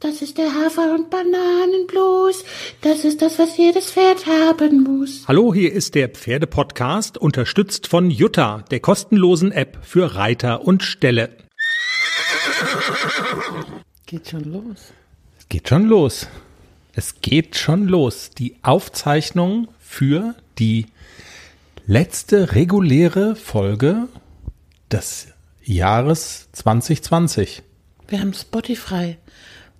Das ist der Hafer- und Bananenblues. Das ist das, was jedes Pferd haben muss. Hallo, hier ist der Pferdepodcast, unterstützt von Jutta, der kostenlosen App für Reiter und Ställe. Geht schon los. Es geht schon los. Es geht schon los. Die Aufzeichnung für die letzte reguläre Folge des Jahres 2020. Wir haben Spotify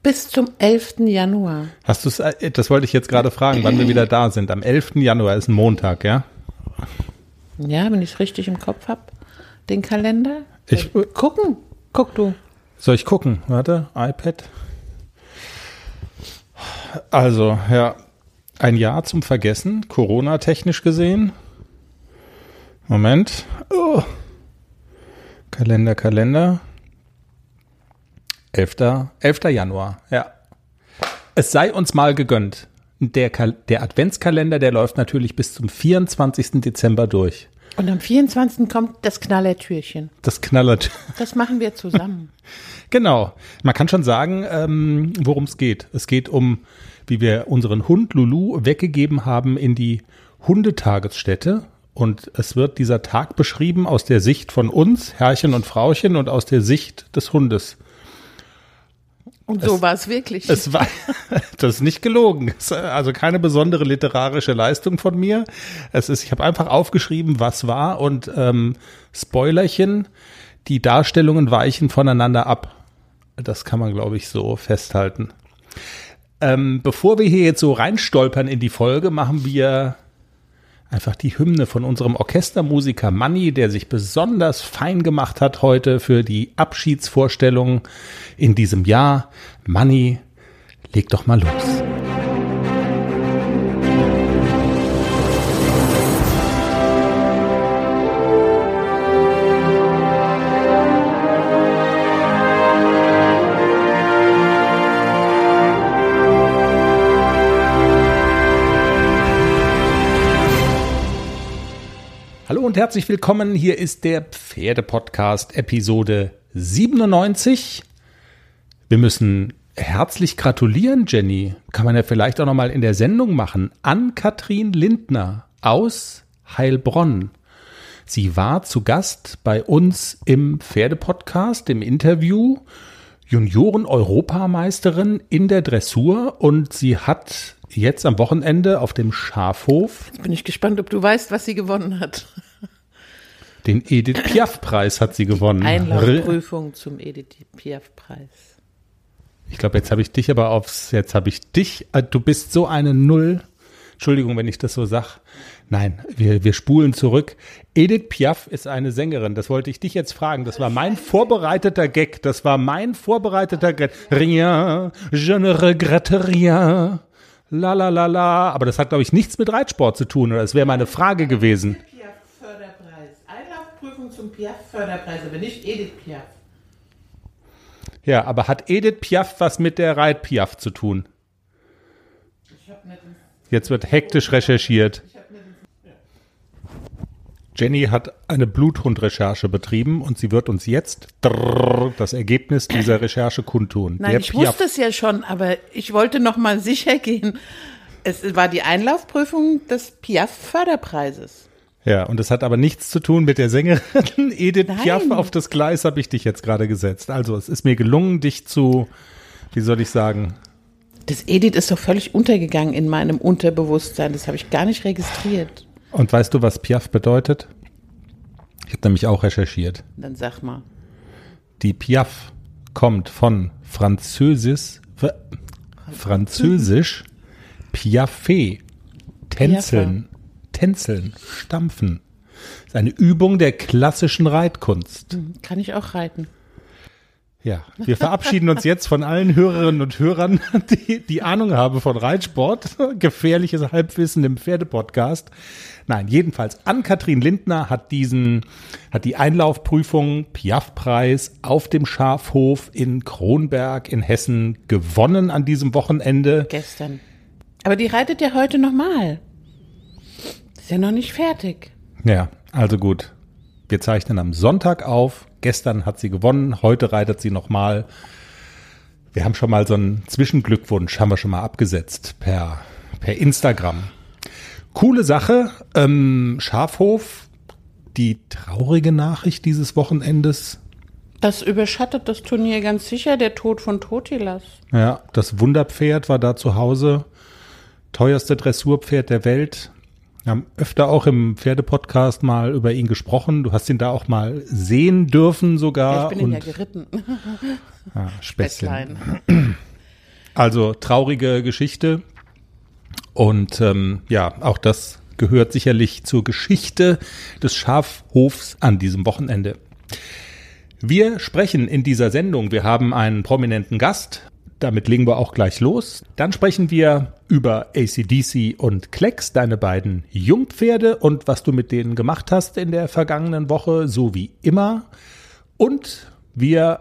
bis zum 11. Januar. Hast du es, äh, das wollte ich jetzt gerade fragen, wann wir wieder da sind. Am 11. Januar ist ein Montag, ja? Ja, wenn ich es richtig im Kopf habe, den Kalender. Ich, Gucken. Guck du. soll ich gucken? Warte, iPad. Also, ja, ein Jahr zum Vergessen, Corona-technisch gesehen. Moment. Oh. Kalender, Kalender. 11. 11. Januar, ja. Es sei uns mal gegönnt. Der, Kal der Adventskalender, der läuft natürlich bis zum 24. Dezember durch. Und am 24. kommt das Knallertürchen. Das knallert. Das machen wir zusammen. Genau. Man kann schon sagen, ähm, worum es geht. Es geht um, wie wir unseren Hund Lulu weggegeben haben in die Hundetagesstätte. Und es wird dieser Tag beschrieben aus der Sicht von uns, Herrchen und Frauchen, und aus der Sicht des Hundes. Und so war es wirklich. Es war, das ist nicht gelogen. Es ist also keine besondere literarische Leistung von mir. Es ist, ich habe einfach aufgeschrieben, was war und ähm, Spoilerchen, die Darstellungen weichen voneinander ab. Das kann man, glaube ich, so festhalten. Ähm, bevor wir hier jetzt so reinstolpern in die Folge, machen wir einfach die Hymne von unserem Orchestermusiker Manni, der sich besonders fein gemacht hat heute für die Abschiedsvorstellung in diesem Jahr. Manni, leg doch mal los. Und herzlich willkommen. Hier ist der Pferdepodcast Episode 97. Wir müssen herzlich gratulieren, Jenny. Kann man ja vielleicht auch noch mal in der Sendung machen. An Katrin Lindner aus Heilbronn. Sie war zu Gast bei uns im Pferdepodcast, im Interview. Junioren-Europameisterin in der Dressur und sie hat jetzt am Wochenende auf dem Schafhof Jetzt bin ich gespannt, ob du weißt, was sie gewonnen hat. Den Edith Piaf-Preis hat sie gewonnen. Einlaufprüfung zum Edith Piaf-Preis. Ich glaube, jetzt habe ich dich aber aufs, jetzt habe ich dich, äh, du bist so eine Null. Entschuldigung, wenn ich das so sag. Nein, wir, wir spulen zurück. Edith Piaf ist eine Sängerin. Das wollte ich dich jetzt fragen. Das war mein vorbereiteter Gag. Das war mein vorbereiteter Gag. Rien, je ne regrette rien. La la la la. Aber das hat, glaube ich, nichts mit Reitsport zu tun. Oder das wäre meine Frage gewesen. Zum Piaf-Förderpreis, aber nicht Edith Piaf. Ja, aber hat Edith Piaf was mit der Reit Piaf zu tun? Ich hab nicht Jetzt wird hektisch recherchiert. Jenny hat eine Bluthund-Recherche betrieben und sie wird uns jetzt drrr, das Ergebnis dieser Recherche kundtun. Nein, Der ich Piaf- wusste es ja schon, aber ich wollte noch mal sicher gehen. Es war die Einlaufprüfung des Piaf-Förderpreises. Ja, und das hat aber nichts zu tun mit der Sängerin Edith Nein. Piaf. Auf das Gleis habe ich dich jetzt gerade gesetzt. Also es ist mir gelungen, dich zu, wie soll ich sagen, Das Edith ist doch völlig untergegangen in meinem Unterbewusstsein. Das habe ich gar nicht registriert. und weißt du, was Piaf bedeutet? Ich habe nämlich auch recherchiert. Dann sag mal. Die Piaf kommt von Französisch, F- Französisch Piaffe, tänzeln, tänzeln, stampfen. Das ist eine Übung der klassischen Reitkunst. Kann ich auch reiten. Ja, wir verabschieden uns jetzt von allen Hörerinnen und Hörern, die, die Ahnung haben von Reitsport. Gefährliches Halbwissen im Pferdepodcast. Nein, jedenfalls Ann-Kathrin Lindner hat diesen, hat die Einlaufprüfung Piaf-Preis auf dem Schafhof in Kronberg in Hessen gewonnen an diesem Wochenende. Gestern. Aber die reitet ja heute nochmal. Ist ja noch nicht fertig. Ja, also gut. Wir zeichnen am Sonntag auf. Gestern hat sie gewonnen, heute reitet sie nochmal. Wir haben schon mal so einen Zwischenglückwunsch, haben wir schon mal abgesetzt per, per Instagram. Coole Sache. Ähm, Schafhof, die traurige Nachricht dieses Wochenendes. Das überschattet das Turnier ganz sicher, der Tod von Totilas. Ja, das Wunderpferd war da zu Hause. Teuerste Dressurpferd der Welt. Wir haben öfter auch im Pferdepodcast mal über ihn gesprochen. Du hast ihn da auch mal sehen dürfen sogar. Ja, ich bin ihn ja geritten. Ah, Späßchen. Also traurige Geschichte. Und ähm, ja, auch das gehört sicherlich zur Geschichte des Schafhofs an diesem Wochenende. Wir sprechen in dieser Sendung, wir haben einen prominenten Gast, damit legen wir auch gleich los. Dann sprechen wir über ACDC und Klecks, deine beiden Jungpferde und was du mit denen gemacht hast in der vergangenen Woche, so wie immer. Und wir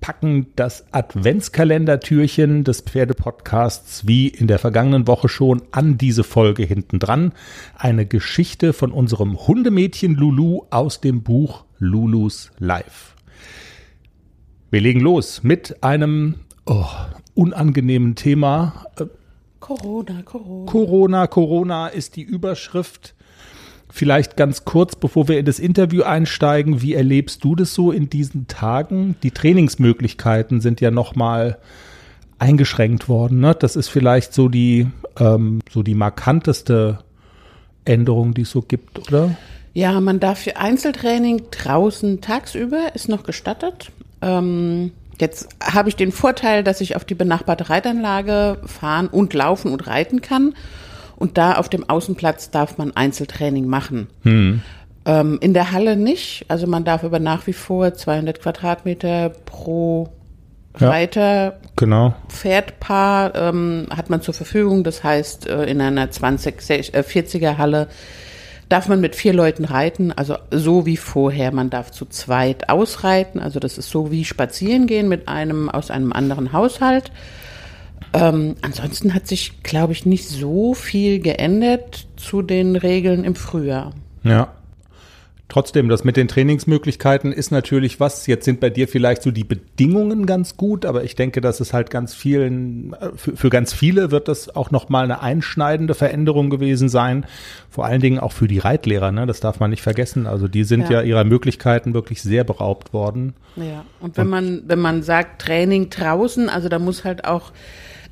packen das Adventskalendertürchen des Pferdepodcasts wie in der vergangenen Woche schon an diese Folge hinten dran. Eine Geschichte von unserem Hundemädchen Lulu aus dem Buch Lulus Life. Wir legen los mit einem oh, unangenehmen Thema. Corona, Corona. Corona, Corona ist die Überschrift. Vielleicht ganz kurz, bevor wir in das Interview einsteigen, wie erlebst du das so in diesen Tagen? Die Trainingsmöglichkeiten sind ja nochmal eingeschränkt worden. Ne? Das ist vielleicht so die, ähm, so die markanteste Änderung, die es so gibt, oder? Ja, man darf für Einzeltraining draußen tagsüber, ist noch gestattet. Ähm, jetzt habe ich den Vorteil, dass ich auf die benachbarte Reitanlage fahren und laufen und reiten kann. Und da auf dem Außenplatz darf man Einzeltraining machen. Hm. Ähm, in der Halle nicht. Also man darf aber nach wie vor 200 Quadratmeter pro Reiter, ja, genau. Pferdpaar ähm, hat man zur Verfügung. Das heißt, äh, in einer 20, äh, 40er Halle darf man mit vier Leuten reiten, also so wie vorher. Man darf zu zweit ausreiten, also das ist so wie spazieren gehen mit einem aus einem anderen Haushalt. Ähm, ansonsten hat sich, glaube ich, nicht so viel geändert zu den Regeln im Frühjahr. Ja. Trotzdem, das mit den Trainingsmöglichkeiten ist natürlich was. Jetzt sind bei dir vielleicht so die Bedingungen ganz gut, aber ich denke, dass es halt ganz vielen, äh, für, für ganz viele wird das auch nochmal eine einschneidende Veränderung gewesen sein. Vor allen Dingen auch für die Reitlehrer, ne? Das darf man nicht vergessen. Also die sind ja, ja ihrer Möglichkeiten wirklich sehr beraubt worden. Ja. Und wenn Und, man, wenn man sagt Training draußen, also da muss halt auch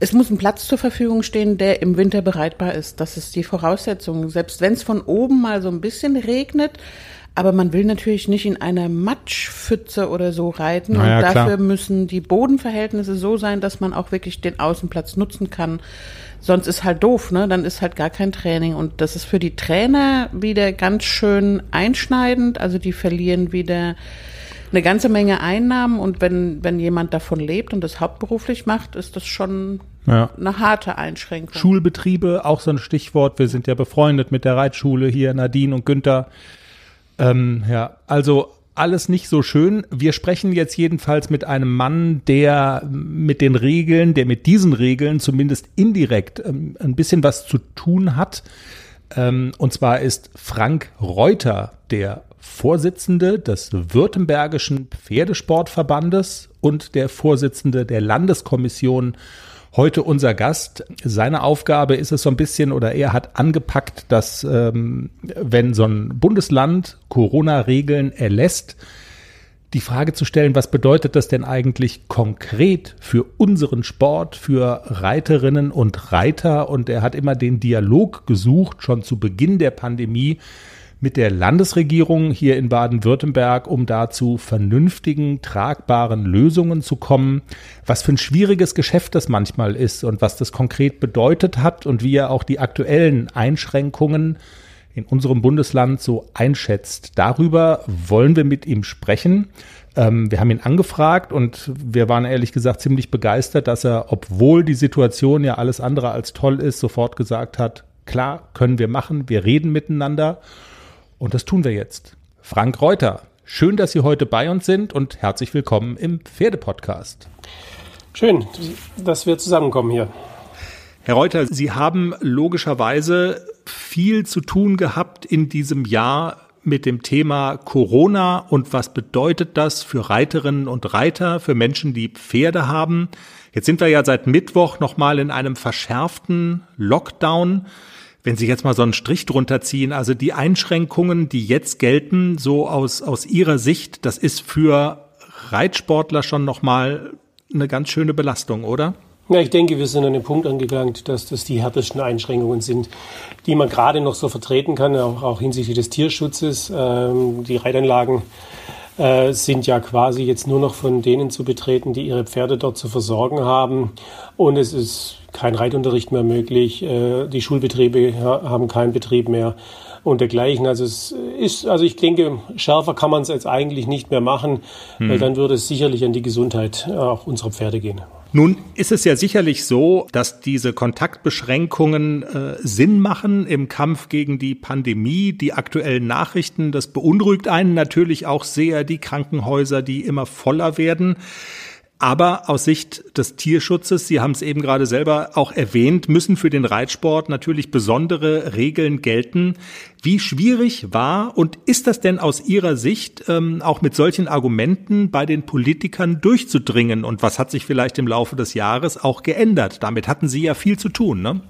es muss ein Platz zur Verfügung stehen, der im Winter bereitbar ist. Das ist die Voraussetzung. Selbst wenn es von oben mal so ein bisschen regnet, aber man will natürlich nicht in einer Matschpfütze oder so reiten. Naja, und dafür klar. müssen die Bodenverhältnisse so sein, dass man auch wirklich den Außenplatz nutzen kann. Sonst ist halt doof, ne? Dann ist halt gar kein Training. Und das ist für die Trainer wieder ganz schön einschneidend. Also die verlieren wieder eine ganze Menge Einnahmen. Und wenn, wenn jemand davon lebt und das hauptberuflich macht, ist das schon ja. eine harte Einschränkung. Schulbetriebe, auch so ein Stichwort. Wir sind ja befreundet mit der Reitschule hier, Nadine und Günther. Ähm, ja, also alles nicht so schön. Wir sprechen jetzt jedenfalls mit einem Mann, der mit den Regeln, der mit diesen Regeln zumindest indirekt ähm, ein bisschen was zu tun hat. Ähm, und zwar ist Frank Reuter der Vorsitzende des Württembergischen Pferdesportverbandes und der Vorsitzende der Landeskommission heute unser Gast. Seine Aufgabe ist es so ein bisschen, oder er hat angepackt, dass ähm, wenn so ein Bundesland Corona-Regeln erlässt, die Frage zu stellen, was bedeutet das denn eigentlich konkret für unseren Sport, für Reiterinnen und Reiter? Und er hat immer den Dialog gesucht, schon zu Beginn der Pandemie, mit der Landesregierung hier in Baden-Württemberg, um da zu vernünftigen, tragbaren Lösungen zu kommen. Was für ein schwieriges Geschäft das manchmal ist und was das konkret bedeutet hat und wie er auch die aktuellen Einschränkungen in unserem Bundesland so einschätzt. Darüber wollen wir mit ihm sprechen. Ähm, wir haben ihn angefragt und wir waren ehrlich gesagt ziemlich begeistert, dass er, obwohl die Situation ja alles andere als toll ist, sofort gesagt hat, klar, können wir machen, wir reden miteinander. Und das tun wir jetzt. Frank Reuter, schön, dass Sie heute bei uns sind und herzlich willkommen im Pferdepodcast. Schön, dass wir zusammenkommen hier. Herr Reuter, Sie haben logischerweise viel zu tun gehabt in diesem Jahr mit dem Thema Corona und was bedeutet das für Reiterinnen und Reiter, für Menschen, die Pferde haben. Jetzt sind wir ja seit Mittwoch nochmal in einem verschärften Lockdown. Wenn Sie jetzt mal so einen Strich drunter ziehen, also die Einschränkungen, die jetzt gelten, so aus, aus Ihrer Sicht, das ist für Reitsportler schon nochmal eine ganz schöne Belastung, oder? Ja, ich denke, wir sind an den Punkt angelangt, dass das die härtesten Einschränkungen sind, die man gerade noch so vertreten kann, auch, auch hinsichtlich des Tierschutzes. Ähm, die Reitanlagen äh, sind ja quasi jetzt nur noch von denen zu betreten, die ihre Pferde dort zu versorgen haben. Und es ist kein Reitunterricht mehr möglich. Äh, die Schulbetriebe haben keinen Betrieb mehr und dergleichen. Also es ist, also ich denke, schärfer kann man es jetzt eigentlich nicht mehr machen, hm. weil dann würde es sicherlich an die Gesundheit äh, auch unserer Pferde gehen. Nun ist es ja sicherlich so, dass diese Kontaktbeschränkungen äh, Sinn machen im Kampf gegen die Pandemie. Die aktuellen Nachrichten, das beunruhigt einen natürlich auch sehr, die Krankenhäuser, die immer voller werden. Aber aus Sicht des Tierschutzes, Sie haben es eben gerade selber auch erwähnt, müssen für den Reitsport natürlich besondere Regeln gelten. Wie schwierig war und ist das denn aus Ihrer Sicht ähm, auch mit solchen Argumenten bei den Politikern durchzudringen? Und was hat sich vielleicht im Laufe des Jahres auch geändert? Damit hatten Sie ja viel zu tun, ne?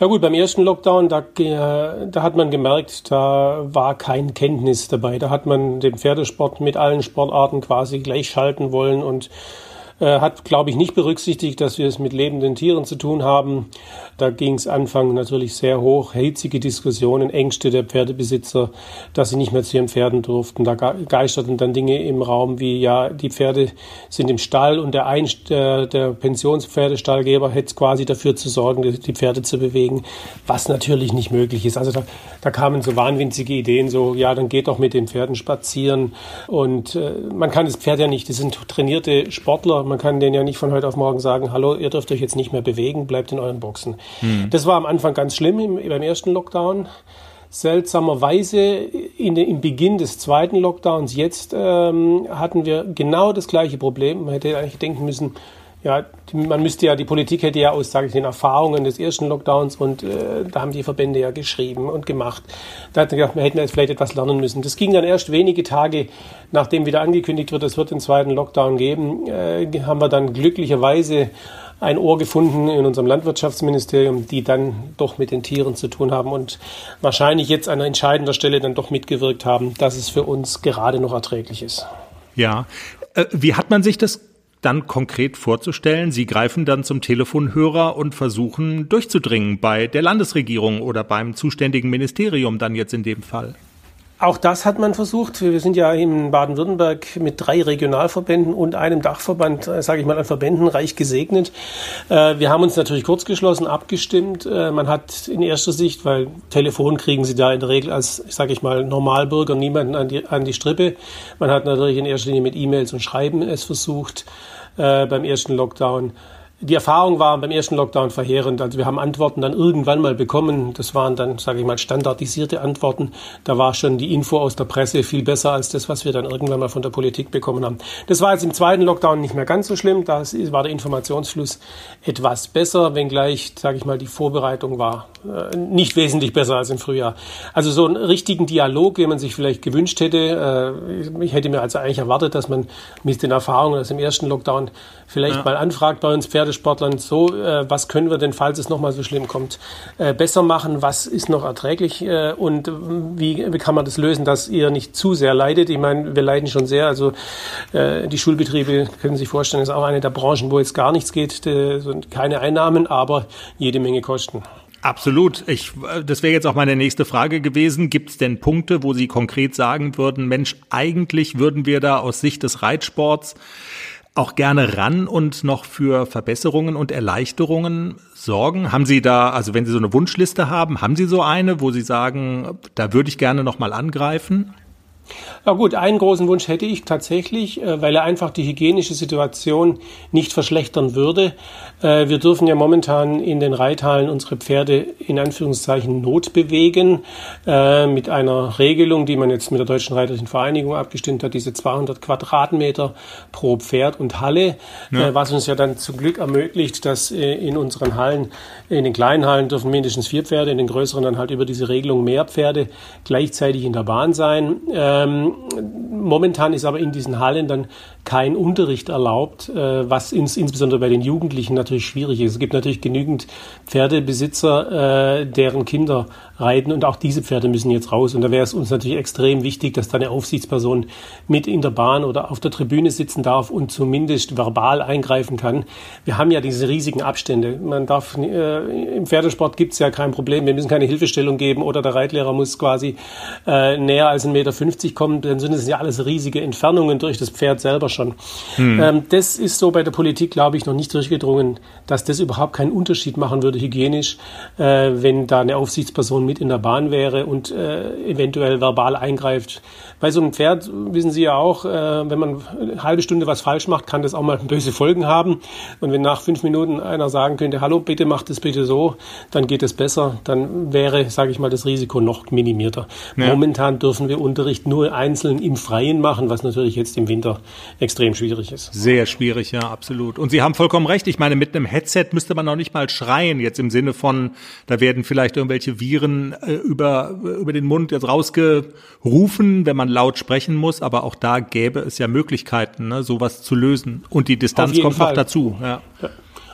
Ja gut, beim ersten Lockdown, da, da hat man gemerkt, da war kein Kenntnis dabei. Da hat man den Pferdesport mit allen Sportarten quasi gleichschalten wollen und äh, hat, glaube ich, nicht berücksichtigt, dass wir es mit lebenden Tieren zu tun haben. Da ging es Anfang natürlich sehr hoch, hitzige Diskussionen, Ängste der Pferdebesitzer, dass sie nicht mehr zu ihren Pferden durften. Da geisterten dann Dinge im Raum wie, ja, die Pferde sind im Stall und der, Ein der, der Pensionspferdestallgeber hätte quasi dafür zu sorgen, die Pferde zu bewegen, was natürlich nicht möglich ist. Also da, da kamen so wahnwitzige Ideen, so, ja, dann geht doch mit den Pferden spazieren und äh, man kann das Pferd ja nicht, das sind trainierte Sportler, man kann denen ja nicht von heute auf morgen sagen, hallo, ihr dürft euch jetzt nicht mehr bewegen, bleibt in euren Boxen. Mhm. Das war am Anfang ganz schlimm im, beim ersten Lockdown. Seltsamerweise in, im Beginn des zweiten Lockdowns jetzt ähm, hatten wir genau das gleiche Problem. Man hätte eigentlich denken müssen, ja, man müsste ja, die Politik hätte ja aus, sage ich, den Erfahrungen des ersten Lockdowns und äh, da haben die Verbände ja geschrieben und gemacht. Da hat man gedacht, wir hätten jetzt vielleicht etwas lernen müssen. Das ging dann erst wenige Tage, nachdem wieder angekündigt wird, es wird den zweiten Lockdown geben, äh, haben wir dann glücklicherweise ein Ohr gefunden in unserem Landwirtschaftsministerium, die dann doch mit den Tieren zu tun haben und wahrscheinlich jetzt an entscheidender Stelle dann doch mitgewirkt haben, dass es für uns gerade noch erträglich ist. Ja, äh, wie hat man sich das dann konkret vorzustellen. Sie greifen dann zum Telefonhörer und versuchen durchzudringen bei der Landesregierung oder beim zuständigen Ministerium dann jetzt in dem Fall. Auch das hat man versucht. Wir sind ja in Baden-Württemberg mit drei Regionalverbänden und einem Dachverband, äh, sage ich mal, an Verbänden reich gesegnet. Äh, wir haben uns natürlich kurzgeschlossen abgestimmt. Äh, man hat in erster Sicht, weil Telefon kriegen Sie da in der Regel als, sage ich mal, Normalbürger niemanden an die, an die Strippe. Man hat natürlich in erster Linie mit E-Mails und Schreiben es versucht beim ersten Lockdown. Die Erfahrung war beim ersten Lockdown verheerend. Also wir haben Antworten dann irgendwann mal bekommen. Das waren dann, sage ich mal, standardisierte Antworten. Da war schon die Info aus der Presse viel besser als das, was wir dann irgendwann mal von der Politik bekommen haben. Das war jetzt im zweiten Lockdown nicht mehr ganz so schlimm. Da war der Informationsfluss etwas besser, wenngleich, sage ich mal, die Vorbereitung war nicht wesentlich besser als im Frühjahr. Also so einen richtigen Dialog, den man sich vielleicht gewünscht hätte. Äh, ich hätte mir also eigentlich erwartet, dass man mit den Erfahrungen aus dem ersten Lockdown vielleicht ja. mal anfragt bei uns Pferdesportlern, so, äh, was können wir denn, falls es nochmal so schlimm kommt, äh, besser machen, was ist noch erträglich äh, und äh, wie, kann man das lösen, dass ihr nicht zu sehr leidet. Ich meine, wir leiden schon sehr, also äh, die Schulbetriebe, können Sie sich vorstellen, ist auch eine der Branchen, wo jetzt gar nichts geht, äh, keine Einnahmen, aber jede Menge Kosten. Absolut. Ich, das wäre jetzt auch meine nächste Frage gewesen. Gibt es denn Punkte, wo Sie konkret sagen würden, Mensch, eigentlich würden wir da aus Sicht des Reitsports auch gerne ran und noch für Verbesserungen und Erleichterungen sorgen? Haben Sie da, also wenn Sie so eine Wunschliste haben, haben Sie so eine, wo Sie sagen, da würde ich gerne noch mal angreifen? Ja gut, einen großen Wunsch hätte ich tatsächlich, äh, weil er einfach die hygienische Situation nicht verschlechtern würde. Äh, wir dürfen ja momentan in den Reithallen unsere Pferde in Anführungszeichen notbewegen äh, mit einer Regelung, die man jetzt mit der Deutschen Reiterlichen Vereinigung abgestimmt hat, diese 200 Quadratmeter pro Pferd und Halle, ja. was uns ja dann zum Glück ermöglicht, dass in unseren Hallen, in den kleinen Hallen dürfen mindestens vier Pferde, in den größeren dann halt über diese Regelung mehr Pferde gleichzeitig in der Bahn sein Ähm, momentan ist aber in diesen Hallen dann kein Unterricht erlaubt, äh, was ins, insbesondere bei den Jugendlichen natürlich schwierig ist. Es gibt natürlich genügend Pferdebesitzer, äh, deren Kinder reiten und auch diese Pferde müssen jetzt raus. Und da wäre es uns natürlich extrem wichtig, dass da eine Aufsichtsperson mit in der Bahn oder auf der Tribüne sitzen darf und zumindest verbal eingreifen kann. Wir haben ja diese riesigen Abstände. Man darf äh, im Pferdesport gibt es ja kein Problem. Wir müssen keine Hilfestellung geben oder der Reitlehrer muss quasi äh, näher als 1,50 Meter kommen. Dann sind es ja alles riesige Entfernungen durch das Pferd selber schon. Hm. Ähm, das ist so bei der Politik, glaube ich, noch nicht durchgedrungen, dass das überhaupt keinen Unterschied machen würde hygienisch, äh, wenn da eine Aufsichtsperson mit in der Bahn wäre und äh, eventuell verbal eingreift. Bei so einem Pferd wissen Sie ja auch, äh, wenn man eine halbe Stunde was falsch macht, kann das auch mal böse Folgen haben. Und wenn nach fünf Minuten einer sagen könnte, hallo, bitte macht es bitte so, dann geht es besser, dann wäre, sage ich mal, das Risiko noch minimierter. Ja. Momentan dürfen wir Unterricht nur einzeln im Freien machen, was natürlich jetzt im Winter extrem schwierig ist. Sehr schwierig, ja, absolut. Und Sie haben vollkommen recht. Ich meine, mit einem Headset müsste man noch nicht mal schreien, jetzt im Sinne von, da werden vielleicht irgendwelche Viren äh, über, über den Mund jetzt rausgerufen, wenn man laut sprechen muss. Aber auch da gäbe es ja Möglichkeiten, ne, sowas zu lösen. Und die Distanz kommt Fall. noch dazu. Ja. ja.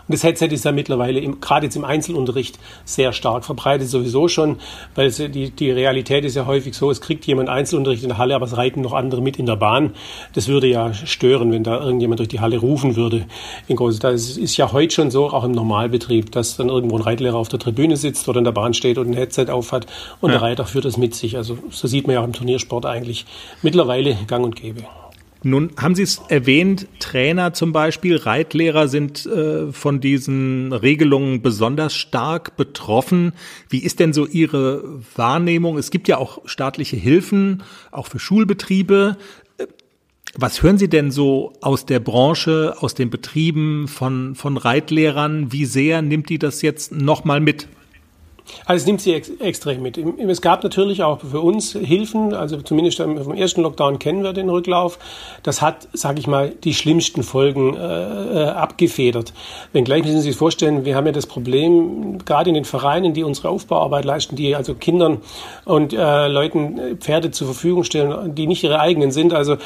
Und das Headset ist ja mittlerweile im, gerade jetzt im Einzelunterricht sehr stark verbreitet sowieso schon, weil die, die Realität ist ja häufig so, es kriegt jemand Einzelunterricht in der Halle, aber es reiten noch andere mit in der Bahn. Das würde ja stören, wenn da irgendjemand durch die Halle rufen würde. In groß, das ist ja heute schon so, auch im Normalbetrieb, dass dann irgendwo ein Reitlehrer auf der Tribüne sitzt oder in der Bahn steht und ein Headset aufhat und ja. der Reiter führt das mit sich. Also so sieht man ja auch im Turniersport eigentlich mittlerweile gang und gäbe. Nun haben Sie es erwähnt, Trainer zum Beispiel, Reitlehrer sind äh, von diesen Regelungen besonders stark betroffen. Wie ist denn so Ihre Wahrnehmung? Es gibt ja auch staatliche Hilfen, auch für Schulbetriebe. Äh, was hören Sie denn so aus der Branche, aus den Betrieben von, von Reitlehrern? Wie sehr nimmt die das jetzt nochmal mit? Also es nimmt sie ex extrem mit. Es gab natürlich auch für uns Hilfen, also zumindest vom ersten Lockdown kennen wir den Rücklauf. Das hat, sage ich mal, die schlimmsten Folgen äh, äh, abgefedert. Wenngleich müssen Sie sich vorstellen, wir haben ja das Problem, gerade in den Vereinen, die unsere Aufbauarbeit leisten, die also Kindern und äh, Leuten Pferde zur Verfügung stellen, die nicht ihre eigenen sind. Also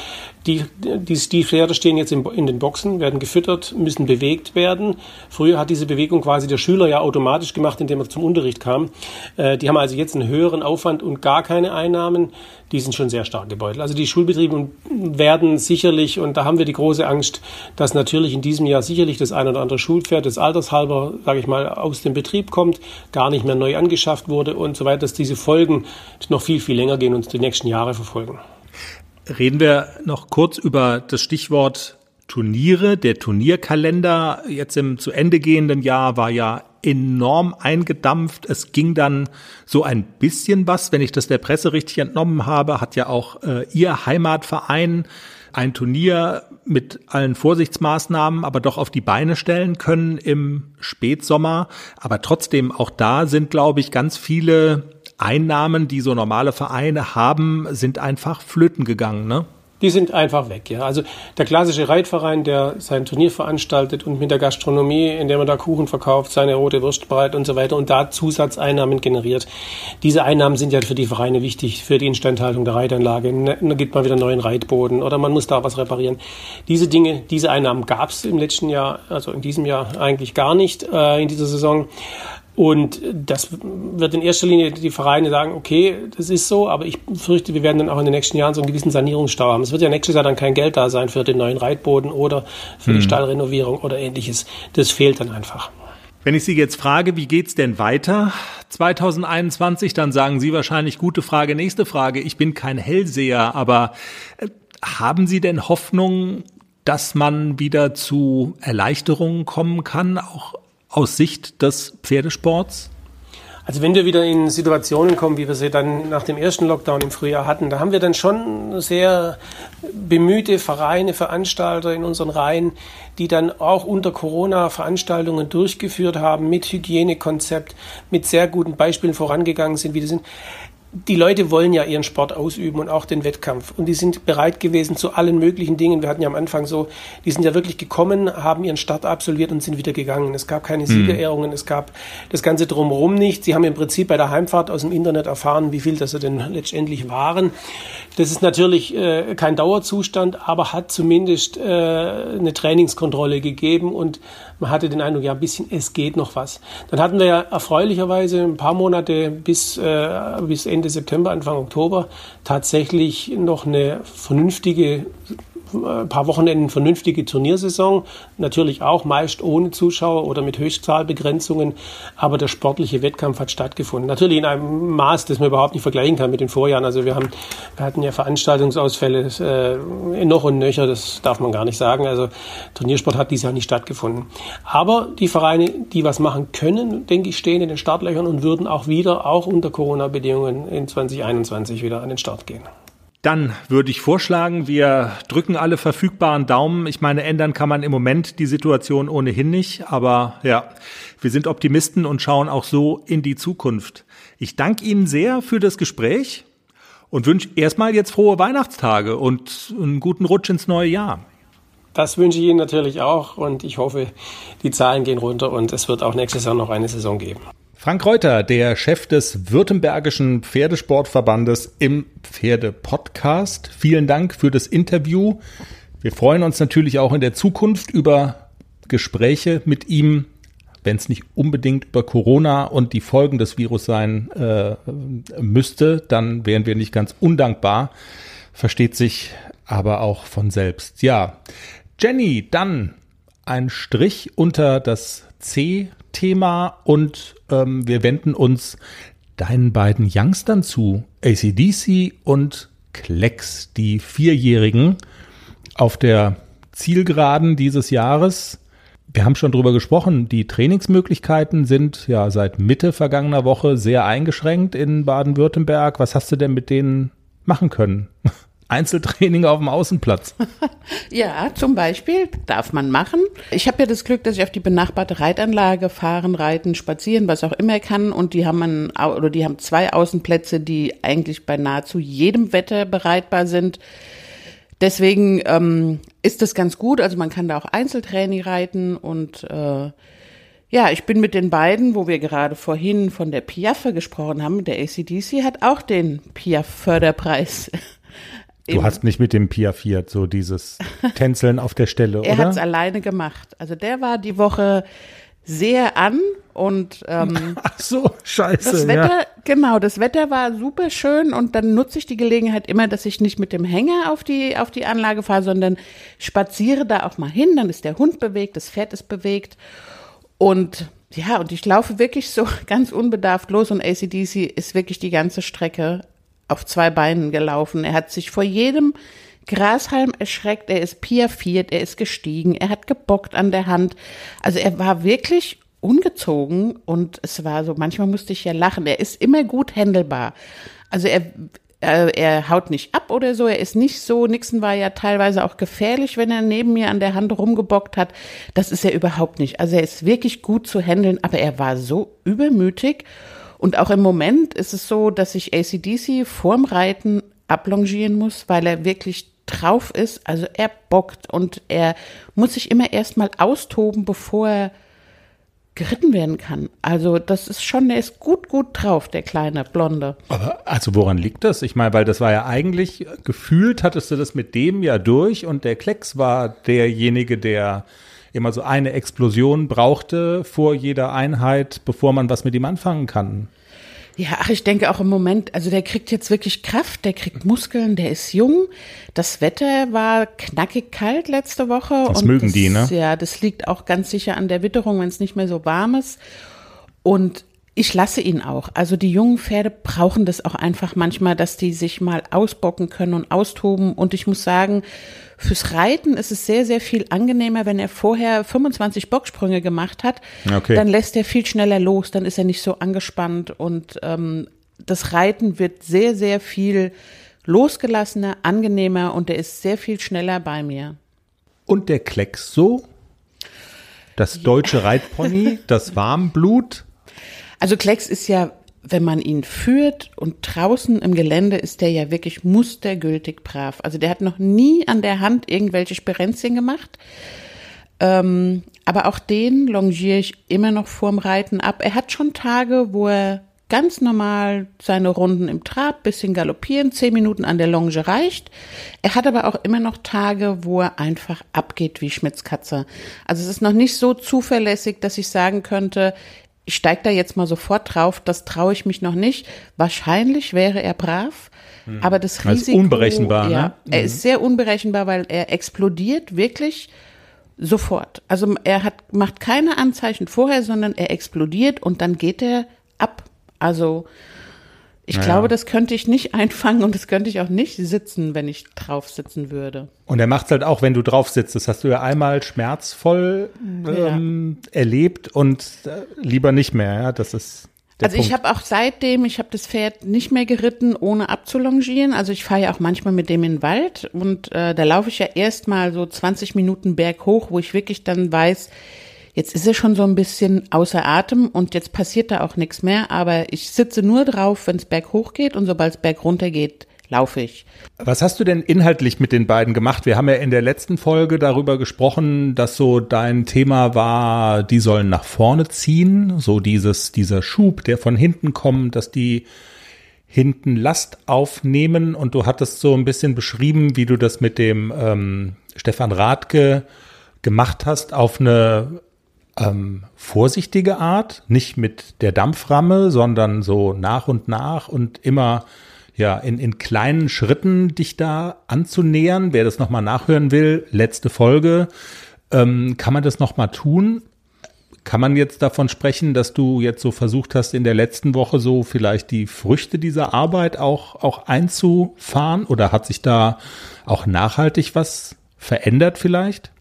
die, die, die Pferde stehen jetzt in, in den Boxen, werden gefüttert, müssen bewegt werden. Früher hat diese Bewegung quasi der Schüler ja automatisch gemacht, indem er zum Unterricht kam kam. Äh, die haben also jetzt einen höheren Aufwand und gar keine Einnahmen. Die sind schon sehr stark gebeutelt. Also die Schulbetriebe werden sicherlich, und da haben wir die große Angst, dass natürlich in diesem Jahr sicherlich das ein oder andere Schulpferd, das altershalber, sage ich mal, aus dem Betrieb kommt, gar nicht mehr neu angeschafft wurde und so weiter, dass diese Folgen noch viel, viel länger gehen und die nächsten Jahre verfolgen. Reden wir noch kurz über das Stichwort Turniere. Der Turnierkalender jetzt im zu Ende gehenden Jahr war ja enorm eingedampft. Es ging dann so ein bisschen was, wenn ich das der Presse richtig entnommen habe, hat ja auch äh, Ihr Heimatverein ein Turnier mit allen Vorsichtsmaßnahmen, aber doch auf die Beine stellen können im Spätsommer. Aber trotzdem, auch da sind, glaube ich, ganz viele Einnahmen, die so normale Vereine haben, sind einfach flöten gegangen, ne? Die sind einfach weg. Ja. Also der klassische Reitverein, der sein Turnier veranstaltet und mit der Gastronomie, in der man da Kuchen verkauft, seine rote Wurst bereit und so weiter und da Zusatzeinnahmen generiert. Diese Einnahmen sind ja für die Vereine wichtig, für die Instandhaltung der Reitanlage. Ne, da gibt man wieder neuen Reitboden oder man muss da was reparieren. Diese Dinge, diese Einnahmen gab es im letzten Jahr, also in diesem Jahr eigentlich gar nicht äh, in dieser Saison. Und das wird in erster Linie die Vereine sagen, okay, das ist so, aber ich fürchte, wir werden dann auch in den nächsten Jahren so einen gewissen Sanierungsstau haben. Es wird ja nächstes Jahr dann kein Geld da sein für den neuen Reitboden oder für hm. die Stallrenovierung oder ähnliches. Das fehlt dann einfach. Wenn ich Sie jetzt frage, wie geht's denn weiter 2021, dann sagen Sie wahrscheinlich gute Frage, nächste Frage. Ich bin kein Hellseher, aber äh, haben Sie denn Hoffnung, dass man wieder zu Erleichterungen kommen kann, auch aus Sicht des Pferdesports? Also wenn wir wieder in Situationen kommen, wie wir sie dann nach dem ersten Lockdown im Frühjahr hatten, da haben wir dann schon sehr bemühte Vereine, Veranstalter in unseren Reihen, die dann auch unter Corona Veranstaltungen durchgeführt haben mit Hygienekonzept, mit sehr guten Beispielen vorangegangen sind, wie das sind die Leute wollen ja ihren Sport ausüben und auch den Wettkampf. Und die sind bereit gewesen zu allen möglichen Dingen. Wir hatten ja am Anfang so, die sind ja wirklich gekommen, haben ihren Start absolviert und sind wieder gegangen. Es gab keine hm. Siegerehrungen, es gab das Ganze drumherum nicht. Sie haben im Prinzip bei der Heimfahrt aus dem Internet erfahren, wie viel das sie denn letztendlich waren. Das ist natürlich äh, kein Dauerzustand, aber hat zumindest äh, eine Trainingskontrolle gegeben und man hatte den Eindruck, ja, ein bisschen, es geht noch was. Dann hatten wir ja erfreulicherweise ein paar Monate bis, äh, bis Ende September, Anfang Oktober tatsächlich noch eine vernünftige ein paar Wochenenden vernünftige Turniersaison. Natürlich auch meist ohne Zuschauer oder mit Höchstzahlbegrenzungen. Aber der sportliche Wettkampf hat stattgefunden. Natürlich in einem Maß, das man überhaupt nicht vergleichen kann mit den Vorjahren. Also wir haben, wir hatten ja Veranstaltungsausfälle äh, noch und nöcher. Das darf man gar nicht sagen. Also Turniersport hat dieses Jahr nicht stattgefunden. Aber die Vereine, die was machen können, denke ich, stehen in den Startlöchern und würden auch wieder, auch unter Corona-Bedingungen in 2021 wieder an den Start gehen. Dann würde ich vorschlagen, wir drücken alle verfügbaren Daumen. Ich meine, ändern kann man im Moment die Situation ohnehin nicht, aber ja, wir sind Optimisten und schauen auch so in die Zukunft. Ich danke Ihnen sehr für das Gespräch und wünsche erstmal jetzt frohe Weihnachtstage und einen guten Rutsch ins neue Jahr. Das wünsche ich Ihnen natürlich auch und ich hoffe, die Zahlen gehen runter und es wird auch nächstes Jahr noch eine Saison geben. Frank Reuter, der Chef des Württembergischen Pferdesportverbandes im Pferdepodcast. Vielen Dank für das Interview. Wir freuen uns natürlich auch in der Zukunft über Gespräche mit ihm, wenn es nicht unbedingt über Corona und die Folgen des Virus sein äh, müsste, dann wären wir nicht ganz undankbar. Versteht sich aber auch von selbst. Ja, Jenny, dann ein Strich unter das C Thema und ähm, wir wenden uns deinen beiden Youngstern zu, ACDC und Klecks, die Vierjährigen auf der Zielgeraden dieses Jahres. Wir haben schon drüber gesprochen, die Trainingsmöglichkeiten sind ja seit Mitte vergangener Woche sehr eingeschränkt in Baden-Württemberg. Was hast du denn mit denen machen können? Einzeltraining auf dem Außenplatz. ja, zum Beispiel darf man machen. Ich habe ja das Glück, dass ich auf die benachbarte Reitanlage fahren, reiten, spazieren, was auch immer kann. Und die haben einen, oder die haben zwei Außenplätze, die eigentlich bei nahezu jedem Wetter bereitbar sind. Deswegen ähm, ist das ganz gut. Also man kann da auch Einzeltraining reiten und äh, ja, ich bin mit den beiden, wo wir gerade vorhin von der Piaffe gesprochen haben, der ACDC hat auch den Piaff-Förderpreis Du hast nicht mit dem Pia Fiat so dieses Tänzeln auf der Stelle, er oder? Er hat es alleine gemacht. Also der war die Woche sehr an und ähm, Ach so, scheiße. Das Wetter, ja. genau, das Wetter war super schön und dann nutze ich die Gelegenheit immer, dass ich nicht mit dem Hänger auf die auf die Anlage fahre, sondern spaziere da auch mal hin. Dann ist der Hund bewegt, das Pferd ist bewegt und ja, und ich laufe wirklich so ganz unbedarft los und ACDC ist wirklich die ganze Strecke auf zwei Beinen gelaufen. Er hat sich vor jedem Grashalm erschreckt, er ist piaffiert, er ist gestiegen, er hat gebockt an der Hand. Also er war wirklich ungezogen und es war so, manchmal musste ich ja lachen. Er ist immer gut händelbar. Also er, er, er haut nicht ab oder so, er ist nicht so, Nixon war ja teilweise auch gefährlich, wenn er neben mir an der Hand rumgebockt hat. Das ist er überhaupt nicht. Also er ist wirklich gut zu handeln, aber er war so übermütig und auch im Moment ist es so, dass ich ACDC vorm Reiten ablongieren muss, weil er wirklich drauf ist. Also er bockt und er muss sich immer erstmal austoben, bevor er geritten werden kann. Also das ist schon, er ist gut, gut drauf, der kleine Blonde. Aber also woran liegt das? Ich meine, weil das war ja eigentlich, gefühlt hattest du das mit dem ja durch und der Klecks war derjenige, der immer so eine Explosion brauchte vor jeder Einheit, bevor man was mit ihm anfangen kann. Ja, ach, ich denke auch im Moment, also der kriegt jetzt wirklich Kraft, der kriegt Muskeln, der ist jung. Das Wetter war knackig kalt letzte Woche. Das mögen das, die, ne? Ja, das liegt auch ganz sicher an der Witterung, wenn es nicht mehr so warm ist. Und ich lasse ihn auch. Also die jungen Pferde brauchen das auch einfach manchmal, dass die sich mal ausbocken können und austoben. Und ich muss sagen, fürs Reiten ist es sehr, sehr viel angenehmer, wenn er vorher 25 Bocksprünge gemacht hat. Okay. Dann lässt er viel schneller los, dann ist er nicht so angespannt und ähm, das Reiten wird sehr, sehr viel losgelassener, angenehmer und er ist sehr viel schneller bei mir. Und der Klecks so? Das deutsche Reitpony, das Warmblut? Also Klecks ist ja wenn man ihn führt und draußen im Gelände ist der ja wirklich mustergültig brav. Also der hat noch nie an der Hand irgendwelche Sperenzien gemacht. Ähm, aber auch den longiere ich immer noch vorm Reiten ab. Er hat schon Tage, wo er ganz normal seine Runden im Trab, bisschen galoppieren, zehn Minuten an der Longe reicht. Er hat aber auch immer noch Tage, wo er einfach abgeht wie Schmitzkatze. Also es ist noch nicht so zuverlässig, dass ich sagen könnte, ich steige da jetzt mal sofort drauf, das traue ich mich noch nicht. Wahrscheinlich wäre er brav, hm. aber das Risiko. ist unberechenbar, ja, ne? Er ist sehr unberechenbar, weil er explodiert wirklich sofort. Also er hat, macht keine Anzeichen vorher, sondern er explodiert und dann geht er ab. Also ich ja. glaube, das könnte ich nicht einfangen und das könnte ich auch nicht sitzen, wenn ich drauf sitzen würde. Und er macht es halt auch, wenn du drauf sitzt. Das hast du ja einmal schmerzvoll ähm, ja. erlebt und äh, lieber nicht mehr. Ja, das ist. also Punkt. ich habe auch seitdem, ich habe das Pferd nicht mehr geritten, ohne abzulongieren. Also ich fahre ja auch manchmal mit dem in den Wald und äh, da laufe ich ja erstmal so 20 Minuten berghoch, wo ich wirklich dann weiß, Jetzt ist er schon so ein bisschen außer Atem und jetzt passiert da auch nichts mehr, aber ich sitze nur drauf, wenn es berghoch geht und sobald es bergunter geht, laufe ich. Was hast du denn inhaltlich mit den beiden gemacht? Wir haben ja in der letzten Folge darüber gesprochen, dass so dein Thema war, die sollen nach vorne ziehen, so dieses, dieser Schub, der von hinten kommt, dass die hinten Last aufnehmen und du hattest so ein bisschen beschrieben, wie du das mit dem ähm, Stefan Radke gemacht hast auf eine ähm, vorsichtige Art, nicht mit der Dampframme, sondern so nach und nach und immer ja in, in kleinen Schritten dich da anzunähern. Wer das nochmal nachhören will, letzte Folge, ähm, kann man das nochmal tun. Kann man jetzt davon sprechen, dass du jetzt so versucht hast, in der letzten Woche so vielleicht die Früchte dieser Arbeit auch, auch einzufahren? Oder hat sich da auch nachhaltig was verändert vielleicht?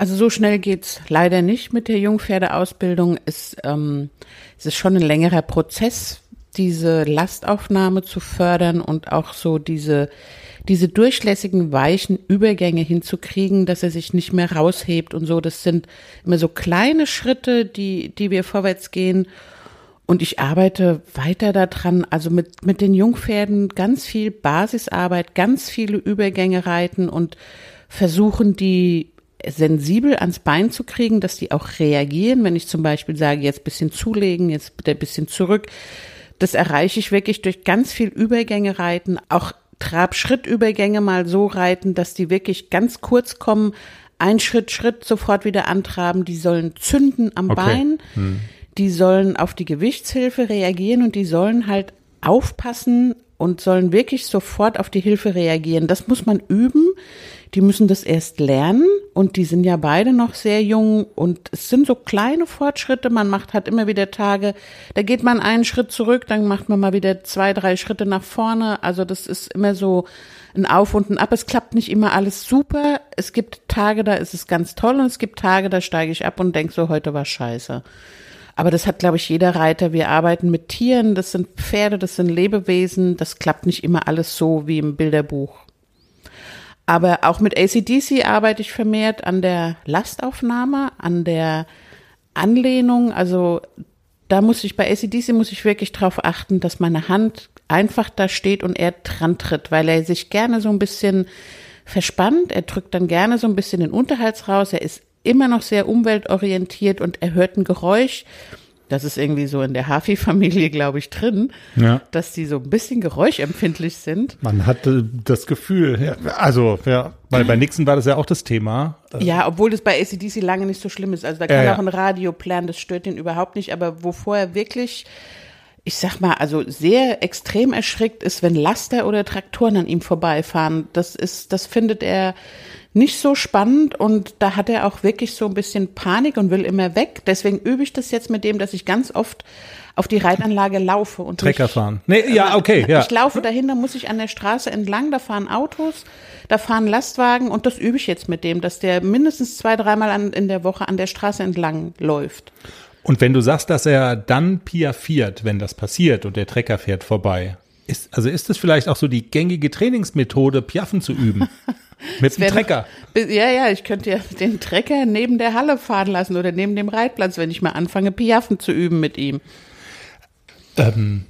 Also so schnell geht's leider nicht mit der Jungpferdeausbildung. Es, ähm, es ist schon ein längerer Prozess, diese Lastaufnahme zu fördern und auch so diese, diese durchlässigen, weichen Übergänge hinzukriegen, dass er sich nicht mehr raushebt und so. Das sind immer so kleine Schritte, die, die wir vorwärts gehen. Und ich arbeite weiter daran, also mit, mit den Jungpferden ganz viel Basisarbeit, ganz viele Übergänge reiten und versuchen, die sensibel ans Bein zu kriegen, dass die auch reagieren, wenn ich zum Beispiel sage, jetzt bisschen zulegen, jetzt bitte ein bisschen zurück. Das erreiche ich wirklich durch ganz viel Übergänge reiten, auch Trab-Schritt-Übergänge mal so reiten, dass die wirklich ganz kurz kommen, ein Schritt, Schritt sofort wieder antraben, die sollen zünden am okay. Bein, hm. die sollen auf die Gewichtshilfe reagieren und die sollen halt aufpassen und sollen wirklich sofort auf die Hilfe reagieren. Das muss man üben. Die müssen das erst lernen und die sind ja beide noch sehr jung und es sind so kleine Fortschritte. Man macht halt immer wieder Tage, da geht man einen Schritt zurück, dann macht man mal wieder zwei, drei Schritte nach vorne. Also das ist immer so ein Auf und ein Ab. Es klappt nicht immer alles super. Es gibt Tage, da ist es ganz toll und es gibt Tage, da steige ich ab und denke so, heute war scheiße. Aber das hat, glaube ich, jeder Reiter. Wir arbeiten mit Tieren, das sind Pferde, das sind Lebewesen. Das klappt nicht immer alles so wie im Bilderbuch. Aber auch mit ACDC arbeite ich vermehrt an der Lastaufnahme, an der Anlehnung. Also da muss ich bei ACDC muss ich wirklich darauf achten, dass meine Hand einfach da steht und er dran tritt, weil er sich gerne so ein bisschen verspannt. Er drückt dann gerne so ein bisschen den Unterhals raus. Er ist immer noch sehr umweltorientiert und er hört ein Geräusch das ist irgendwie so in der Hafi-Familie, glaube ich, drin, ja. dass die so ein bisschen geräuschempfindlich sind. Man hatte das Gefühl, ja, also, ja, weil bei Nixon war das ja auch das Thema. Ja, obwohl das bei ACDC lange nicht so schlimm ist. Also da kann ja, auch ein Radio planen, das stört den überhaupt nicht, aber wovor er wirklich ich sag mal, also sehr extrem erschrickt ist, wenn Laster oder Traktoren an ihm vorbeifahren. Das ist, das findet er nicht so spannend und da hat er auch wirklich so ein bisschen Panik und will immer weg. Deswegen übe ich das jetzt mit dem, dass ich ganz oft auf die Reitanlage laufe und Trecker nicht, fahren. Nee, ja, okay, ja. Ich laufe dahin, da muss ich an der Straße entlang, da fahren Autos, da fahren Lastwagen und das übe ich jetzt mit dem, dass der mindestens zwei, dreimal an, in der Woche an der Straße entlang läuft. Und wenn du sagst, dass er dann piaffiert, wenn das passiert und der Trecker fährt vorbei, ist, also ist das vielleicht auch so die gängige Trainingsmethode, Piaffen zu üben? Mit dem Trecker. Ja, ja, ich könnte ja den Trecker neben der Halle fahren lassen oder neben dem Reitplatz, wenn ich mal anfange, Piaffen zu üben mit ihm. Ähm,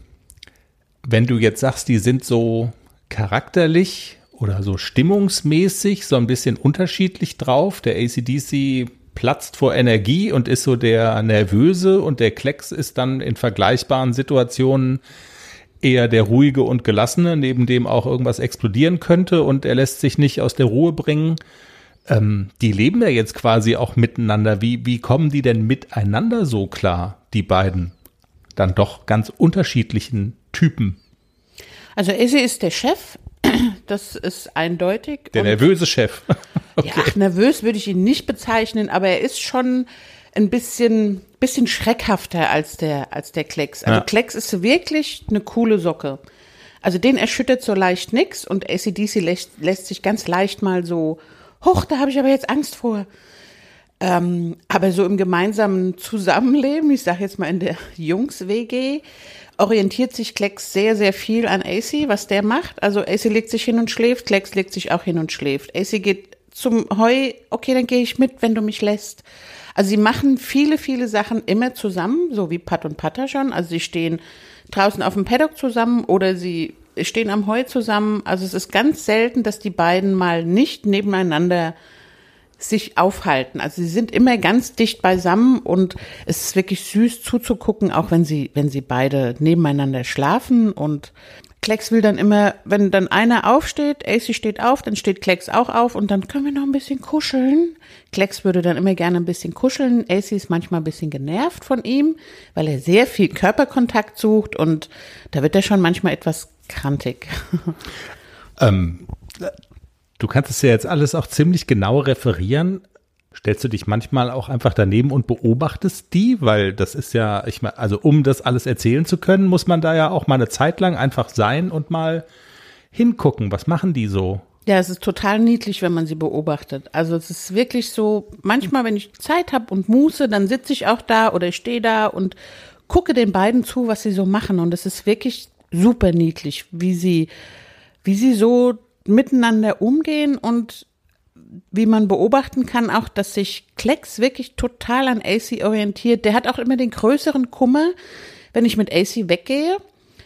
Wenn du jetzt sagst, die sind so charakterlich oder so stimmungsmäßig so ein bisschen unterschiedlich drauf, der ACDC platzt vor Energie und ist so der Nervöse und der Klecks ist dann in vergleichbaren Situationen eher der ruhige und gelassene, neben dem auch irgendwas explodieren könnte und er lässt sich nicht aus der Ruhe bringen. Ähm, die leben ja jetzt quasi auch miteinander. Wie, wie kommen die denn miteinander so klar, die beiden? Dann doch ganz unterschiedlichen Typen. Also Esse ist der Chef, das ist eindeutig. Der nervöse Chef. okay. Ja, nervös würde ich ihn nicht bezeichnen, aber er ist schon ein bisschen, bisschen schreckhafter als der, als der Klecks. Also ja. Klecks ist wirklich eine coole Socke. Also den erschüttert so leicht nix und ACDC lässt, lässt sich ganz leicht mal so, hoch, da habe ich aber jetzt Angst vor. Ähm, aber so im gemeinsamen Zusammenleben, ich sage jetzt mal in der Jungs-WG, orientiert sich Klecks sehr, sehr viel an AC, was der macht. Also AC legt sich hin und schläft, Klecks legt sich auch hin und schläft. AC geht zum Heu, okay, dann gehe ich mit, wenn du mich lässt. Also sie machen viele, viele Sachen immer zusammen, so wie Pat und Patter schon. Also sie stehen draußen auf dem Paddock zusammen oder sie stehen am Heu zusammen. Also es ist ganz selten, dass die beiden mal nicht nebeneinander sich aufhalten. Also sie sind immer ganz dicht beisammen und es ist wirklich süß zuzugucken, auch wenn sie, wenn sie beide nebeneinander schlafen und Klecks will dann immer, wenn dann einer aufsteht, AC steht auf, dann steht Klecks auch auf und dann können wir noch ein bisschen kuscheln. Klecks würde dann immer gerne ein bisschen kuscheln. AC ist manchmal ein bisschen genervt von ihm, weil er sehr viel Körperkontakt sucht und da wird er schon manchmal etwas krantig. Ähm, du kannst es ja jetzt alles auch ziemlich genau referieren. Stellst du dich manchmal auch einfach daneben und beobachtest die? Weil das ist ja, ich meine, also um das alles erzählen zu können, muss man da ja auch mal eine Zeit lang einfach sein und mal hingucken. Was machen die so? Ja, es ist total niedlich, wenn man sie beobachtet. Also es ist wirklich so, manchmal, wenn ich Zeit habe und Muße, dann sitze ich auch da oder ich stehe da und gucke den beiden zu, was sie so machen. Und es ist wirklich super niedlich, wie sie, wie sie so miteinander umgehen und wie man beobachten kann, auch, dass sich Klecks wirklich total an AC orientiert. Der hat auch immer den größeren Kummer, wenn ich mit AC weggehe.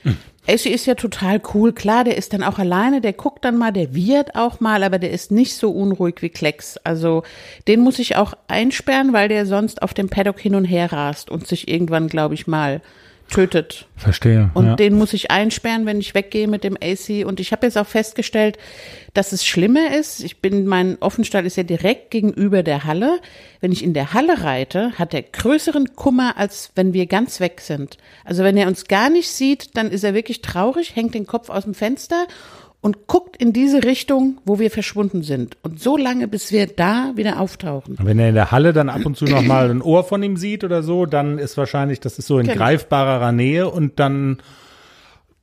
Hm. AC ist ja total cool, klar, der ist dann auch alleine, der guckt dann mal, der wird auch mal, aber der ist nicht so unruhig wie Klecks. Also den muss ich auch einsperren, weil der sonst auf dem Paddock hin und her rast und sich irgendwann, glaube ich, mal tötet. Verstehe. Und ja. den muss ich einsperren, wenn ich weggehe mit dem AC. Und ich habe jetzt auch festgestellt, dass es schlimmer ist. Ich bin, mein Offenstall ist ja direkt gegenüber der Halle. Wenn ich in der Halle reite, hat er größeren Kummer, als wenn wir ganz weg sind. Also wenn er uns gar nicht sieht, dann ist er wirklich traurig, hängt den Kopf aus dem Fenster und guckt in diese Richtung, wo wir verschwunden sind. Und so lange, bis wir da wieder auftauchen. Wenn er in der Halle dann ab und zu noch mal ein Ohr von ihm sieht oder so, dann ist wahrscheinlich, das ist so in genau. greifbarer Nähe und dann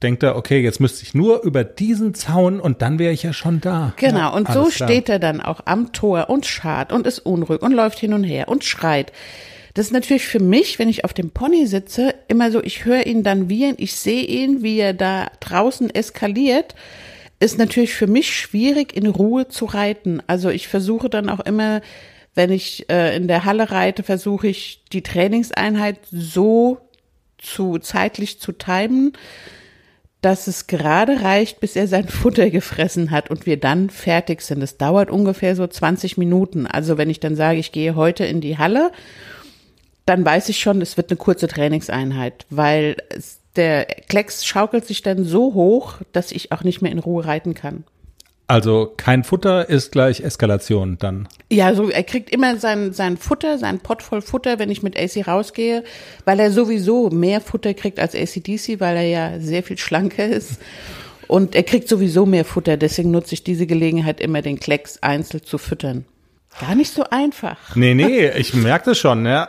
denkt er, okay, jetzt müsste ich nur über diesen Zaun und dann wäre ich ja schon da. Genau, ja, und so steht er dann auch am Tor und schart und ist unruhig und läuft hin und her und schreit. Das ist natürlich für mich, wenn ich auf dem Pony sitze, immer so, ich höre ihn dann wiehern, ich sehe ihn, wie er da draußen eskaliert ist natürlich für mich schwierig, in Ruhe zu reiten. Also ich versuche dann auch immer, wenn ich äh, in der Halle reite, versuche ich die Trainingseinheit so zu zeitlich zu timen, dass es gerade reicht, bis er sein Futter gefressen hat und wir dann fertig sind. Es dauert ungefähr so 20 Minuten. Also wenn ich dann sage, ich gehe heute in die Halle, dann weiß ich schon, es wird eine kurze Trainingseinheit, weil es der Klecks schaukelt sich dann so hoch, dass ich auch nicht mehr in Ruhe reiten kann. Also kein Futter ist gleich Eskalation dann. Ja, so er kriegt immer sein, sein Futter, sein Pott voll Futter, wenn ich mit AC rausgehe, weil er sowieso mehr Futter kriegt als ACDC, weil er ja sehr viel schlanker ist. Und er kriegt sowieso mehr Futter, deswegen nutze ich diese Gelegenheit immer, den Klecks einzeln zu füttern. Gar nicht so einfach. Nee, nee, ich merke das schon, ja.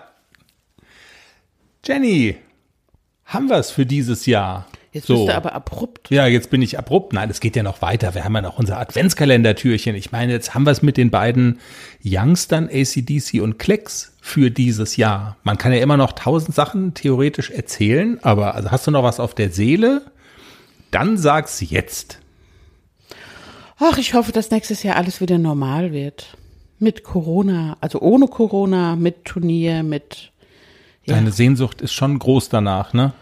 Jenny, haben wir es für dieses Jahr. Jetzt so. bist du aber abrupt. Ja, jetzt bin ich abrupt. Nein, es geht ja noch weiter. Wir haben ja noch unser Adventskalendertürchen. Ich meine, jetzt haben wir es mit den beiden Youngstern, ACDC und Klecks für dieses Jahr. Man kann ja immer noch tausend Sachen theoretisch erzählen, aber also hast du noch was auf der Seele? Dann sag's jetzt. Ach, ich hoffe, dass nächstes Jahr alles wieder normal wird. Mit Corona, also ohne Corona, mit Turnier, mit ja. Deine Sehnsucht ist schon groß danach, ne?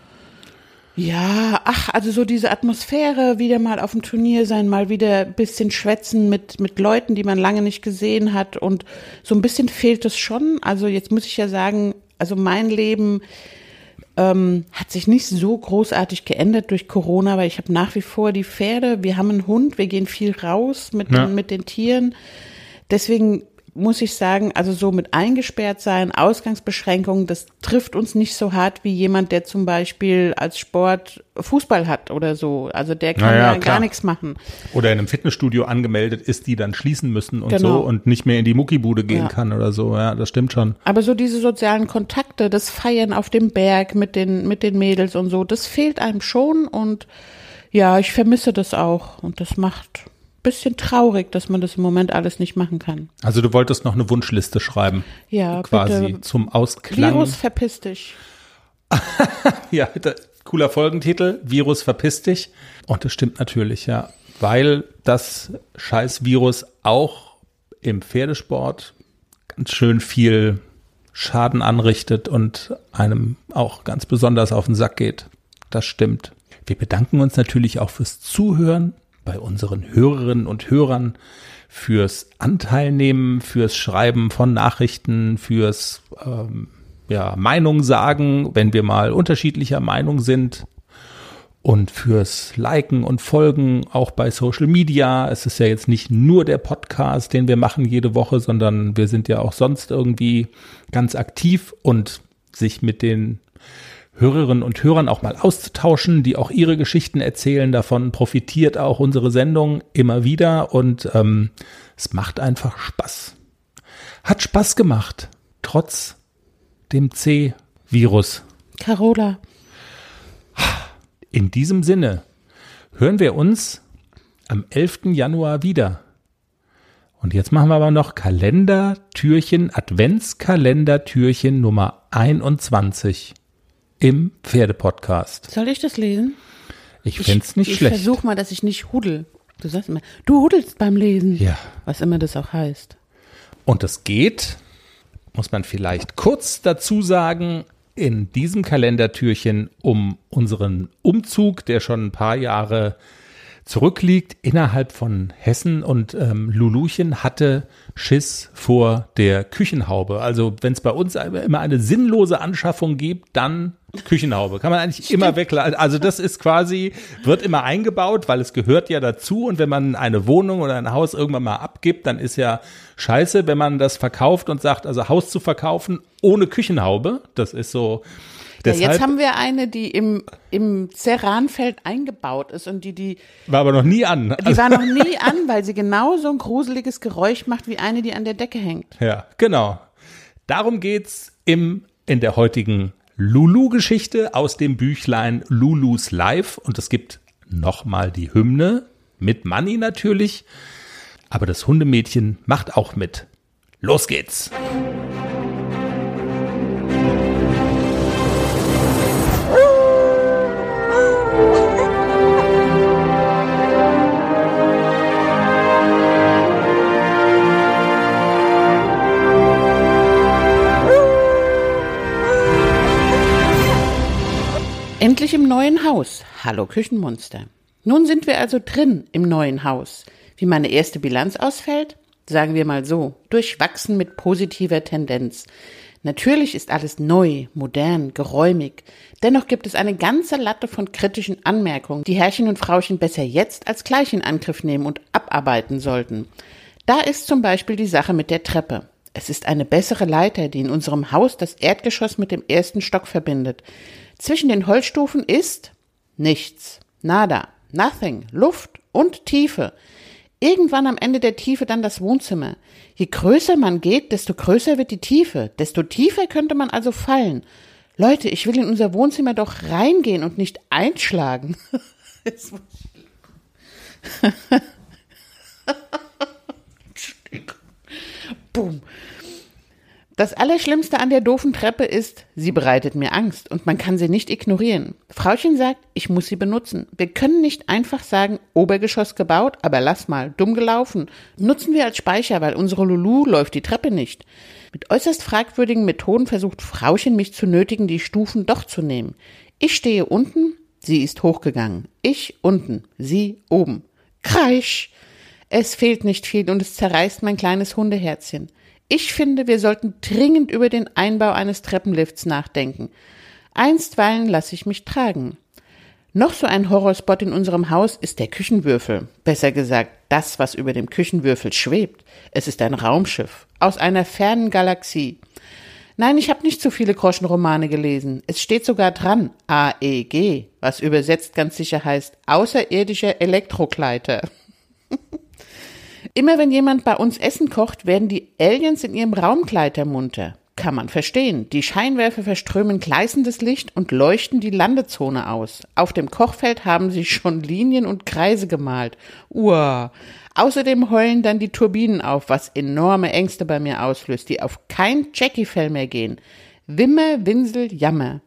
Ja, ach, also so diese Atmosphäre, wieder mal auf dem Turnier sein, mal wieder ein bisschen schwätzen mit, mit Leuten, die man lange nicht gesehen hat und so ein bisschen fehlt es schon. Also jetzt muss ich ja sagen, also mein Leben ähm, hat sich nicht so großartig geändert durch Corona, weil ich habe nach wie vor die Pferde, wir haben einen Hund, wir gehen viel raus mit, Ja. den, mit den Tieren. Deswegen muss ich sagen, also so mit eingesperrt sein, Ausgangsbeschränkungen, das trifft uns nicht so hart wie jemand, der zum Beispiel als Sport Fußball hat oder so. Also der kann Na ja, klar. gar nichts machen. Oder in einem Fitnessstudio angemeldet ist, die dann schließen müssen und Genau. so und nicht mehr in die Muckibude gehen Ja. kann oder so. Ja, das stimmt schon. Aber so diese sozialen Kontakte, das Feiern auf dem Berg mit den, mit den Mädels und so, das fehlt einem schon und ja, ich vermisse das auch und das macht bisschen traurig, dass man das im Moment alles nicht machen kann. Also du wolltest noch eine Wunschliste schreiben. Ja, quasi bitte. zum Ausklang. Virus verpiss dich. Ja, da, cooler Folgentitel. Virus verpiss dich. Und das stimmt natürlich, ja. Weil das scheiß Virus auch im Pferdesport ganz schön viel Schaden anrichtet und einem auch ganz besonders auf den Sack geht. Das stimmt. Wir bedanken uns natürlich auch fürs Zuhören bei unseren Hörerinnen und Hörern, fürs Anteilnehmen, fürs Schreiben von Nachrichten, fürs ähm, ja, Meinung sagen, wenn wir mal unterschiedlicher Meinung sind und fürs Liken und Folgen auch bei Social Media. Es ist ja jetzt nicht nur der Podcast, den wir machen jede Woche, sondern wir sind ja auch sonst irgendwie ganz aktiv und sich mit den Hörerinnen und Hörern auch mal auszutauschen, die auch ihre Geschichten erzählen. Davon profitiert auch unsere Sendung immer wieder und ähm, es macht einfach Spaß. Hat Spaß gemacht, trotz dem C-Virus. Carola, In diesem Sinne hören wir uns am 11. Januar wieder. Und jetzt machen wir aber noch Kalendertürchen, Adventskalendertürchen Nummer 21 im Pferdepodcast. soll ich das lesen? Ich fände es nicht ich schlecht. versuch mal, dass ich nicht hudel. Du sagst immer, du hudelst beim Lesen. Ja. Was immer das auch heißt. Und es geht, muss man vielleicht kurz dazu sagen, in diesem Kalendertürchen um unseren Umzug, der schon ein paar Jahre zurückliegt, innerhalb von Hessen. Und ähm, Luluchen hatte Schiss vor der Küchenhaube. Also wenn es bei uns immer eine sinnlose Anschaffung gibt, dann Küchenhaube. Kann man eigentlich immer weglassen. Also das ist quasi, wird immer eingebaut, weil es gehört ja dazu. Und wenn man eine Wohnung oder ein Haus irgendwann mal abgibt, dann ist ja scheiße, wenn man das verkauft und sagt, also Haus zu verkaufen ohne Küchenhaube. Das ist so. Ja, Deshalb jetzt haben wir eine, die im, im Ceranfeld eingebaut ist und die, die, war aber noch nie an. die war noch nie an, weil sie genau so ein gruseliges Geräusch macht wie eine, die an der Decke hängt. Ja, genau. Darum geht's im, in der heutigen Lulu-Geschichte aus dem Büchlein Lulus Life. Und es gibt nochmal die Hymne mit Money natürlich. Aber das Hundemädchen macht auch mit. Los geht's. Endlich im neuen Haus. Hallo Küchenmonster. Nun sind wir also drin im neuen Haus. Wie meine erste Bilanz ausfällt? Sagen wir mal so, durchwachsen mit positiver Tendenz. Natürlich ist alles neu, modern, geräumig. Dennoch gibt es eine ganze Latte von kritischen Anmerkungen, die Herrchen und Frauchen besser jetzt als gleich in Angriff nehmen und abarbeiten sollten. Da ist zum Beispiel die Sache mit der Treppe. Es ist eine bessere Leiter, die in unserem Haus das Erdgeschoss mit dem ersten Stock verbindet. Zwischen den Holzstufen ist nichts. Nada. Nothing. Luft und Tiefe. Irgendwann am Ende der Tiefe dann das Wohnzimmer. Je größer man geht, desto größer wird die Tiefe. Desto tiefer könnte man also fallen. Leute, ich will in unser Wohnzimmer doch reingehen und nicht einschlagen. Boom. Das Allerschlimmste an der doofen Treppe ist, sie bereitet mir Angst und man kann sie nicht ignorieren. Frauchen sagt, ich muss sie benutzen. Wir können nicht einfach sagen, Obergeschoss gebaut, aber lass mal, dumm gelaufen. Nutzen wir als Speicher, weil unsere Lulu läuft die Treppe nicht. Mit äußerst fragwürdigen Methoden versucht Frauchen mich zu nötigen, die Stufen doch zu nehmen. Ich stehe unten, Sie ist hochgegangen. Ich unten, sie oben. Kreisch! Es fehlt nicht viel und es zerreißt mein kleines Hundeherzchen. Ich finde, wir sollten dringend über den Einbau eines Treppenlifts nachdenken. Einstweilen lasse ich mich tragen. Noch so ein Horrorspot in unserem Haus ist der Küchenwürfel. Besser gesagt, das, was über dem Küchenwürfel schwebt. Es ist ein Raumschiff aus einer fernen Galaxie. Nein, ich habe nicht so viele Groschenromane gelesen. Es steht sogar dran AEG, was übersetzt ganz sicher heißt außerirdischer Elektrokleiter. Immer wenn jemand bei uns Essen kocht, werden die Aliens in ihrem Raumkleiter munter. Kann man verstehen. Die Scheinwerfer verströmen gleißendes Licht und leuchten die Landezone aus. Auf dem Kochfeld haben sie schon Linien und Kreise gemalt. Uah. Außerdem heulen dann die Turbinen auf, was enorme Ängste bei mir auslöst, die auf kein Jackie-Fell mehr gehen. Wimmer, Winsel, Jammer.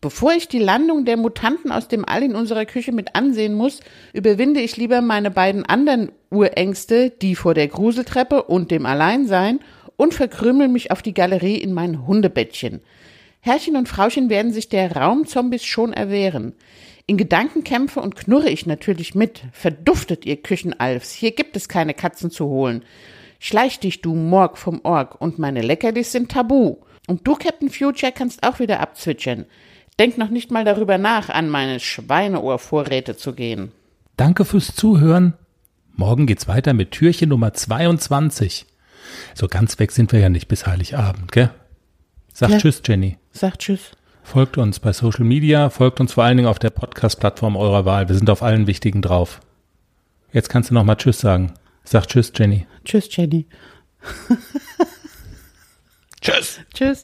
Bevor ich die Landung der Mutanten aus dem All in unserer Küche mit ansehen muss, überwinde ich lieber meine beiden anderen Urängste, die vor der Gruseltreppe und dem Alleinsein, und verkrümel mich auf die Galerie in mein Hundebettchen. Herrchen und Frauchen werden sich der Raumzombies schon erwehren. In Gedanken kämpfe und knurre ich natürlich mit. Verduftet, ihr Küchenalfs, hier gibt es keine Katzen zu holen. Schleich dich, du Morg vom Org, und meine Leckerlis sind tabu. Und du, Captain Future, kannst auch wieder abzwitschern. Denk noch nicht mal darüber nach, an meine Schweineohrvorräte zu gehen. Danke fürs Zuhören. Morgen geht's weiter mit Türchen Nummer 22. So ganz weg sind wir ja nicht bis Heiligabend, gell? Sag Ja. Tschüss, Jenny. Sag Tschüss. Folgt uns bei Social Media, folgt uns vor allen Dingen auf der Podcast-Plattform eurer Wahl. Wir sind auf allen wichtigen drauf. Jetzt kannst du noch mal Tschüss sagen. Sag Tschüss, Jenny. Tschüss, Jenny. Tschüss. Tschüss.